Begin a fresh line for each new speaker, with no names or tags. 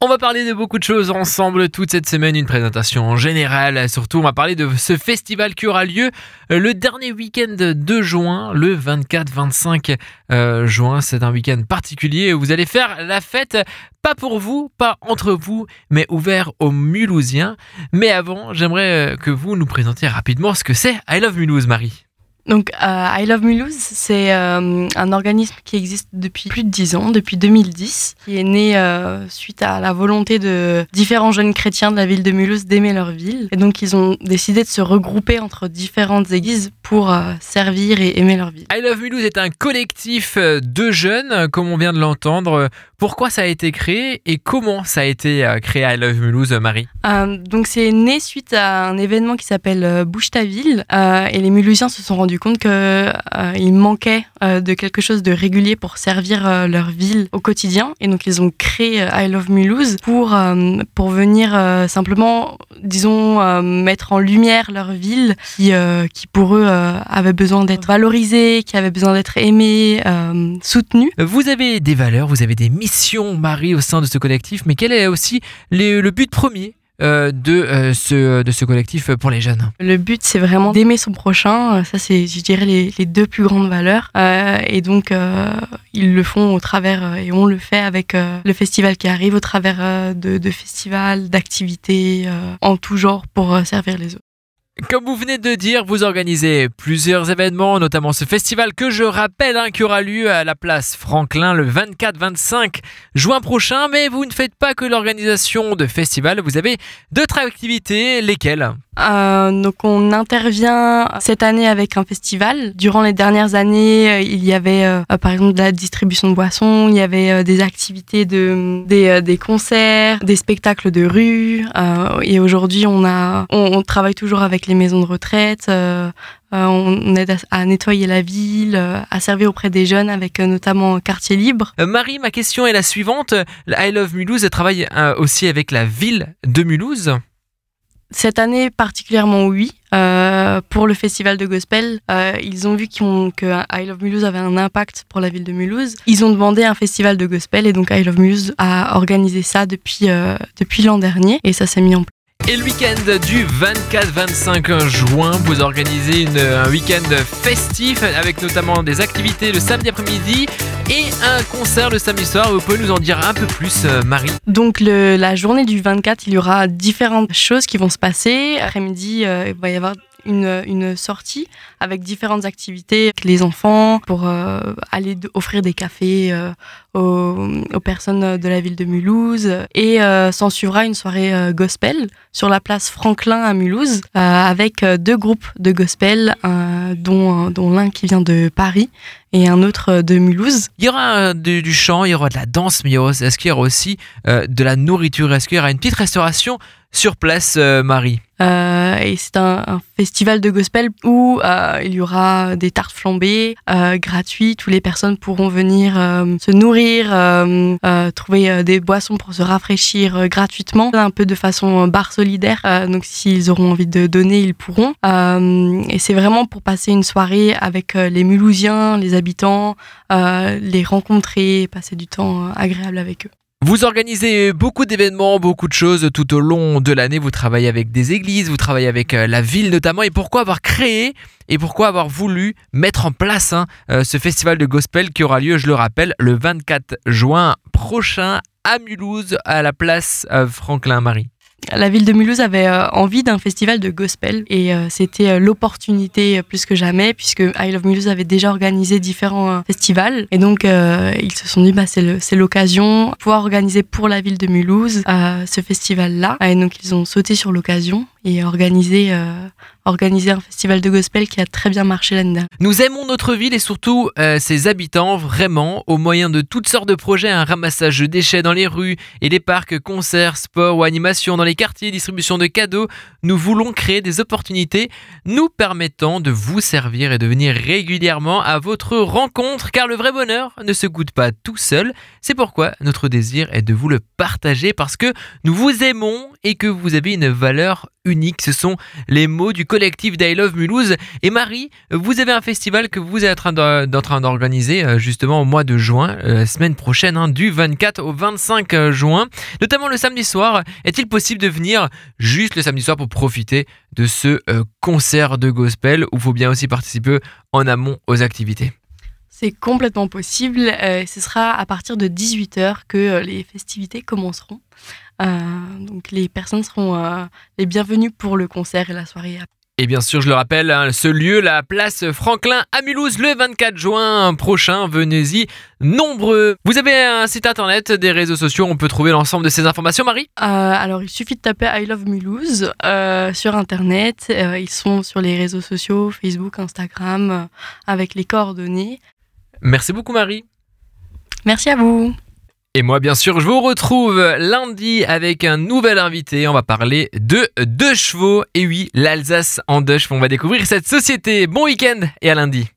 On va parler de beaucoup de choses ensemble toute cette semaine, une présentation en général, surtout on va parler de ce festival qui aura lieu euh, le dernier week-end de juin, le 24-25 euh, juin. C'est un week-end particulier où vous allez faire la fête, pas pour vous, pas entre vous, mais ouvert aux Mulhousiens. Mais avant, j'aimerais euh, que vous nous présentiez rapidement ce que c'est I Love Mulhouse, Marie.
Donc, euh, I Love Mulhouse, c'est euh, un organisme qui existe depuis plus de 10 ans, depuis 2010, qui est né euh, suite à la volonté de différents jeunes chrétiens de la ville de Mulhouse d'aimer leur ville. Et donc, ils ont décidé de se regrouper entre différentes églises pour servir et aimer leur ville.
I Love Mulhouse est un collectif de jeunes, comme on vient de l'entendre. Pourquoi ça a été créé et comment ça a été créé I Love Mulhouse, Marie?
Donc, c'est né suite à un événement qui s'appelle Bouge ta ville. et les Mulhousiens se sont rendus compte qu'il euh, manquait euh, de quelque chose de régulier pour servir euh, leur ville au quotidien. Et donc, ils ont créé I Love Mulhouse pour, pour venir simplement, disons, mettre en lumière leur ville qui, qui pour eux, avait besoin d'être valorisée, qui avait besoin d'être aimée, soutenue.
Vous avez des valeurs, vous avez des missions, Marie, au sein de ce collectif, mais quel est aussi le but premier euh, de, euh, ce, de ce collectif pour les jeunes
Le but, c'est vraiment d'aimer son prochain. Ça, c'est, je dirais, les, les, deux plus grandes valeurs. Euh, et donc, ils le font au travers, et on le fait avec le festival qui arrive, au travers de, de festivals, d'activités en tout genre pour servir les autres.
Comme vous venez de dire, vous organisez plusieurs événements, notamment ce festival que je rappelle hein, qui aura lieu à la place Franklin le 24-25 juin prochain. Mais vous ne faites pas que l'organisation de festivals, vous avez d'autres activités, lesquelles?
Euh, donc on intervient cette année avec un festival. Durant les dernières années, euh, il y avait euh, par exemple de la distribution de boissons, il y avait des activités de des, des, concerts, des spectacles de rue. et aujourd'hui, on a on, travaille toujours avec les maisons de retraite. on aide à, nettoyer la ville, à servir auprès des jeunes avec notamment Quartier Libre.
Marie, ma question est la suivante. I Love Mulhouse travaille aussi avec la ville de Mulhouse.
Cette année particulièrement oui. Euh, pour le festival de gospel, euh, ils ont vu que I Love Mulhouse avait un impact pour la ville de Mulhouse. Ils ont demandé un festival de gospel et donc I Love Mulhouse a organisé ça depuis, euh, depuis l'an dernier et ça s'est mis en place.
Et le week-end du 24-25 juin, vous organisez un week-end festif avec notamment des activités le samedi après-midi et un concert le samedi soir. Vous pouvez nous en dire un peu plus, euh, Marie
Donc la journée du 24, il y aura différentes choses qui vont se passer. Après-midi, euh, il va y avoir une, sortie avec différentes activités avec les enfants pour euh, aller offrir des cafés euh, aux, personnes de la ville de Mulhouse. Et euh, s'en suivra une soirée gospel sur la place Franklin à Mulhouse avec deux groupes de gospel, dont, dont l'un qui vient de Paris et un autre de Mulhouse.
Il y aura du, du chant, il y aura de la danse, mais est-ce qu'il y aura aussi de la nourriture? Est-ce qu'il y aura une petite restauration sur place, Marie
euh, et c'est un, festival de gospel où euh, il y aura des tartes flambées euh, gratuites où les personnes pourront venir se nourrir, trouver des boissons pour se rafraîchir gratuitement, un peu de façon bar solidaire. donc s'ils auront envie de donner, ils pourront. et c'est vraiment pour passer une soirée avec les Mulhousiens, les habitants, les rencontrer, passer du temps agréable avec eux.
Vous organisez beaucoup d'événements, beaucoup de choses tout au long de l'année. Vous travaillez avec des églises, vous travaillez avec euh, la ville notamment. Et pourquoi avoir créé et pourquoi avoir voulu mettre en place hein, euh, ce festival de gospel qui aura lieu, je le rappelle, le 24 juin prochain à Mulhouse, à la place euh, Franklin-Marie?
La ville de Mulhouse avait euh, envie d'un festival de gospel et euh, c'était euh, l'opportunité plus que jamais puisque I Love Mulhouse avait déjà organisé différents festivals. Et donc ils se sont dit bah, c'est l'occasion pouvoir organiser pour la ville de Mulhouse ce festival là et donc ils ont sauté sur l'occasion et organiser, euh, organiser un festival de gospel qui a très bien marché l'année dernière.
Nous aimons notre ville et surtout euh, ses habitants vraiment au moyen de toutes sortes de projets, un ramassage de déchets dans les rues et les parcs, concerts, sports ou animations dans les quartiers, distribution de cadeaux. Nous voulons créer des opportunités nous permettant de vous servir et de venir régulièrement à votre rencontre car le vrai bonheur ne se goûte pas tout seul. C'est pourquoi notre désir est de vous le partager parce que nous vous aimons et que vous avez une valeur unique. Ce sont les mots du collectif I Love Mulhouse. Et Marie, vous avez un festival que vous êtes en train d'organiser euh, justement au mois de juin, euh, la semaine prochaine, hein, du 24 au 25 euh, juin, notamment le samedi soir. Est-il possible de venir juste le samedi soir pour profiter de ce concert de gospel où il faut bien aussi participer en amont aux activités?
C'est complètement possible. ce sera à partir de 18h que les festivités commenceront. Donc les personnes seront les bienvenues pour le concert et la soirée.
Et bien sûr, je le rappelle, hein, ce lieu, la place Franklin à Mulhouse, le 24 juin prochain. Venez-y nombreux. Vous avez un site internet, des réseaux sociaux, on peut trouver l'ensemble de ces informations, Marie?
Euh, Alors, il suffit de taper I Love Mulhouse euh, sur internet. Euh, ils sont sur les réseaux sociaux, Facebook, Instagram, avec les coordonnées.
Merci beaucoup, Marie.
Merci à vous.
Et moi, bien sûr, je vous retrouve lundi avec un nouvel invité. On va parler de deux chevaux. Et oui, l'Alsace en deux chevaux. On va découvrir cette société. Bon week-end et à lundi.